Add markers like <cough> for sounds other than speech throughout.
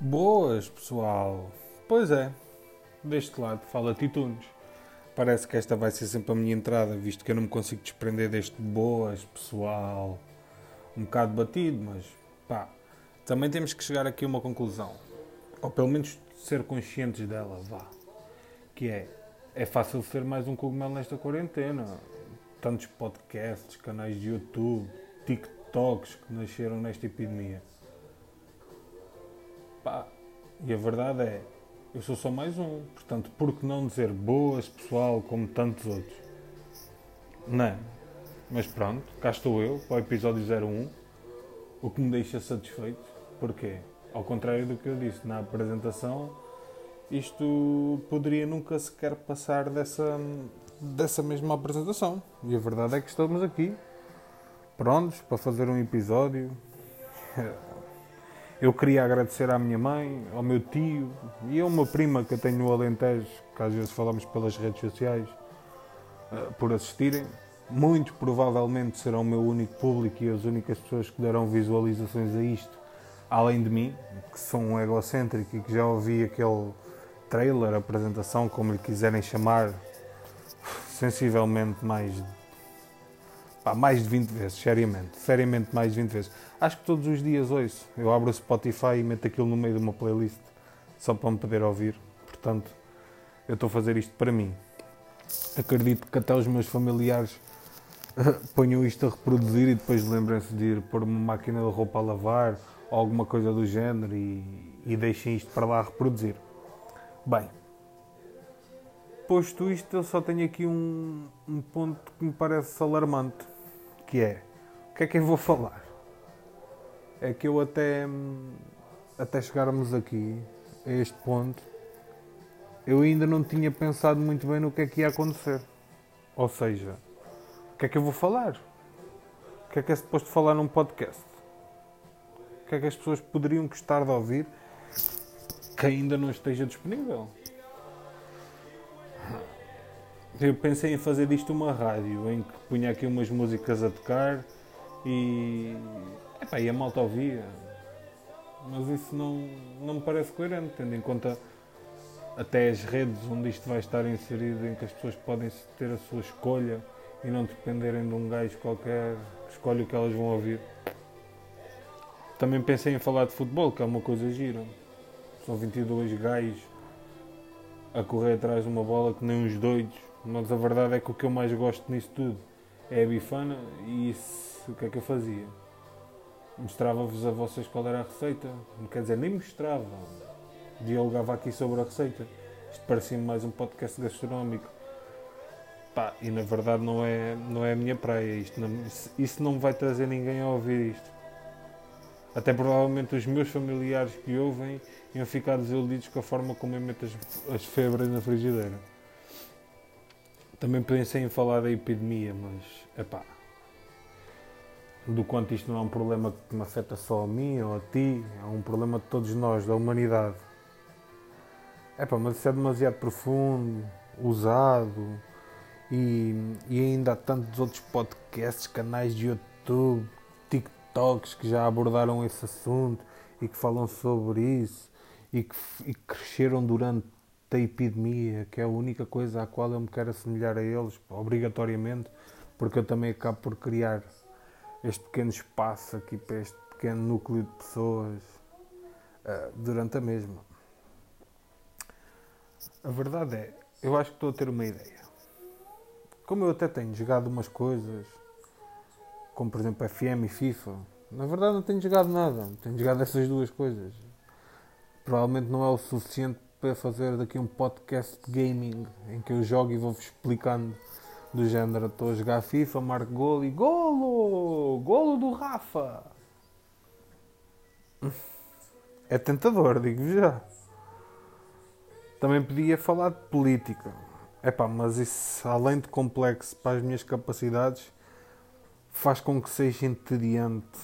Boas, pessoal. Pois é, deste lado fala Titunes. Parece que esta vai ser sempre a minha entrada, visto que eu não me consigo desprender deste boas, pessoal. Um bocado batido, mas pá, também temos que chegar aqui a uma conclusão. Ou pelo menos ser conscientes dela, vá. Que é, é fácil ser mais um cogumelo nesta quarentena. Tantos podcasts, canais de YouTube, TikToks que nasceram nesta epidemia. Pá, e a verdade é, eu sou só mais um. Portanto, por que não dizer boas, pessoal, como tantos outros? Não. Mas pronto, cá estou eu, para o episódio 01. O que me deixa satisfeito. Porquê? Ao contrário do que eu disse na apresentação, isto poderia nunca sequer passar dessa, dessa mesma apresentação. E a verdade é que estamos aqui, prontos para fazer um episódio. <laughs> Eu queria agradecer à minha mãe, ao meu tio e a uma prima que eu tenho no Alentejo, que às vezes falamos pelas redes sociais, eh, por assistirem. Muito provavelmente serão o meu único público e as únicas pessoas que darão visualizações a isto, além de mim, que sou um egocêntrico e que já ouvi aquele trailer, apresentação, como lhe quiserem chamar, sensivelmente mais Pá, mais de 20 vezes, seriamente. Seriamente mais de 20 vezes. Acho que todos os dias ouço. Eu abro o Spotify e meto aquilo no meio de uma playlist só para me poder ouvir. Portanto, eu estou a fazer isto para mim. Acredito que até os meus familiares <laughs> ponham isto a reproduzir e depois lembrem-se de ir pôr uma máquina de roupa a lavar ou alguma coisa do género e, e deixem isto para lá reproduzir. Bem, posto isto, eu só tenho aqui um, um ponto que me parece alarmante que é o que é que eu vou falar? É que eu até, até chegarmos aqui a este ponto, eu ainda não tinha pensado muito bem no que é que ia acontecer. Ou seja, o que é que eu vou falar? O que é que é suposto falar num podcast? O que é que as pessoas poderiam gostar de ouvir que ainda não esteja disponível? Eu pensei em fazer disto uma rádio, em que punha aqui umas músicas a tocar e. Epá, e a malta ouvia. Mas isso não, não me parece coerente, tendo em conta até as redes onde isto vai estar inserido, em que as pessoas podem ter a sua escolha e não dependerem de um gajo qualquer que escolhe o que elas vão ouvir. Também pensei em falar de futebol, que é uma coisa gira. São 22 gajos a correr atrás de uma bola que nem uns doidos mas a verdade é que o que eu mais gosto nisso tudo é a bifana e isso, o que é que eu fazia? Mostrava-vos a vocês qual era a receita. Quer dizer, nem mostrava. Dialogava aqui sobre a receita. Isto parecia-me mais um podcast gastronómico. Pá, e na verdade não é, não é a minha praia. Isto não, isso não vai trazer ninguém a ouvir isto. Até provavelmente os meus familiares que ouvem iam ficar desiludidos com a forma como eu meto as, as febras na frigideira. Também pensei em falar da epidemia, mas epá, do quanto isto não é um problema que me afeta só a mim ou a ti, é um problema de todos nós, da humanidade. Epá, mas isso é demasiado profundo, usado e, e ainda há tantos outros podcasts, canais de YouTube, TikToks que já abordaram esse assunto e que falam sobre isso e que, e que cresceram durante da epidemia, que é a única coisa à qual eu me quero assemelhar a eles, obrigatoriamente, porque eu também acabo por criar este pequeno espaço aqui para este pequeno núcleo de pessoas uh, durante a mesma. A verdade é, eu acho que estou a ter uma ideia. Como eu até tenho jogado umas coisas, como por exemplo FM e FIFA, na verdade não tenho jogado nada, tenho jogado essas duas coisas. Provavelmente não é o suficiente para fazer daqui um podcast de gaming em que eu jogo e vou-vos explicando do género. Estou a jogar FIFA, marco golo e golo! Golo do Rafa! É tentador, digo-vos já. Também podia falar de política. Epá, mas isso, além de complexo para as minhas capacidades, faz com que seja entediante.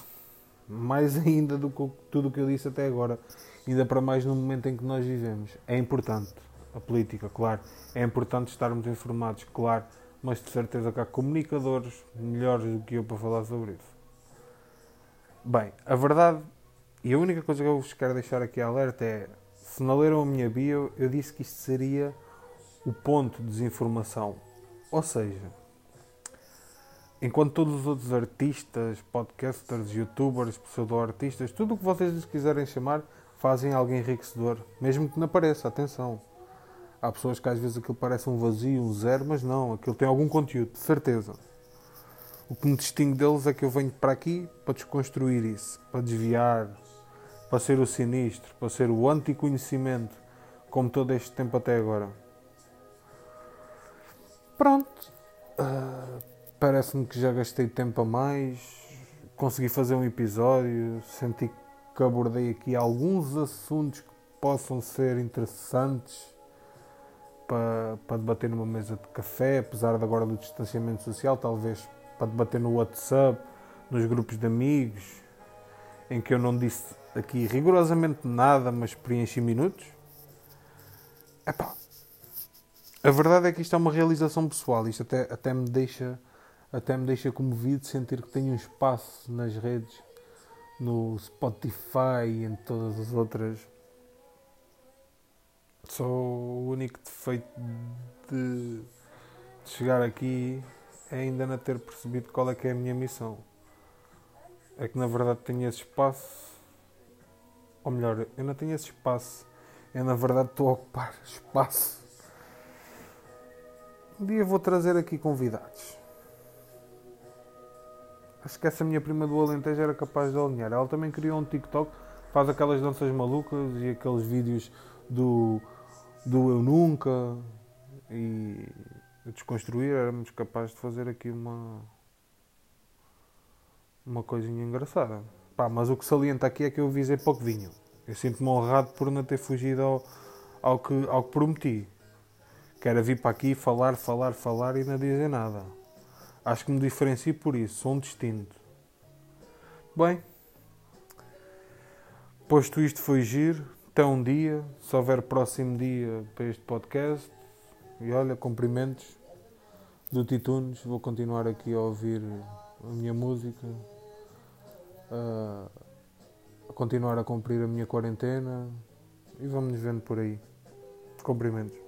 Mais <laughs> ainda do que tudo o que eu disse até agora ainda para mais no momento em que nós vivemos. É importante a política, claro. É importante estarmos informados, claro. Mas de certeza que há comunicadores melhores do que eu para falar sobre isso. Bem, a verdade E a única coisa que eu vos quero deixar aqui alerta é: se não leram a minha bio, eu disse que isto seria o ponto de desinformação. Ou seja, enquanto todos os outros artistas, podcasters, youtubers, pseudo-artistas, tudo o que vocês quiserem chamar, fazem algo enriquecedor, mesmo que não pareça, atenção. Há pessoas que às vezes aquilo parece um vazio, um zero, mas não, aquilo tem algum conteúdo, de certeza. O que me distingue deles é que eu venho para aqui para desconstruir isso, para desviar, para ser o sinistro, para ser o anticonhecimento, como todo este tempo até agora. Pronto. Uh, Parece-me que já gastei tempo a mais. Consegui fazer um episódio. Senti que abordei aqui alguns assuntos que possam ser interessantes para, para debater numa mesa de café, apesar de agora do distanciamento social, talvez para debater no WhatsApp, nos grupos de amigos, em que eu não disse aqui rigorosamente nada, mas preenchi minutos. Epá, a verdade é que isto é uma realização pessoal, isto até, até me deixa até me deixa comovido sentir que tenho um espaço nas redes, no Spotify e em todas as outras. Só o único defeito de, de chegar aqui é ainda não ter percebido qual é que é a minha missão. É que na verdade tenho esse espaço, ou melhor, eu não tenho esse espaço, eu na verdade estou a ocupar <laughs> espaço. Um dia vou trazer aqui convidados. Acho que essa minha prima do Alentejo era capaz de alinhar. Ela também criou um TikTok, faz aquelas danças malucas e aqueles vídeos do, do Eu Nunca e desconstruir. Éramos capazes de fazer aqui uma, uma coisinha engraçada. Pá, mas o que salienta aqui é que eu visei pouco vinho. Eu sinto-me honrado por não ter fugido ao, ao, que, ao que prometi. Que era vir para aqui falar, falar, falar e não dizer nada. Acho que me diferencio por isso, sou um distinto. Bem, posto isto foi giro, até um dia, se houver próximo dia para este podcast, e olha, cumprimentos do Titunes, vou continuar aqui a ouvir a minha música, a continuar a cumprir a minha quarentena e vamos nos vendo por aí. Cumprimentos.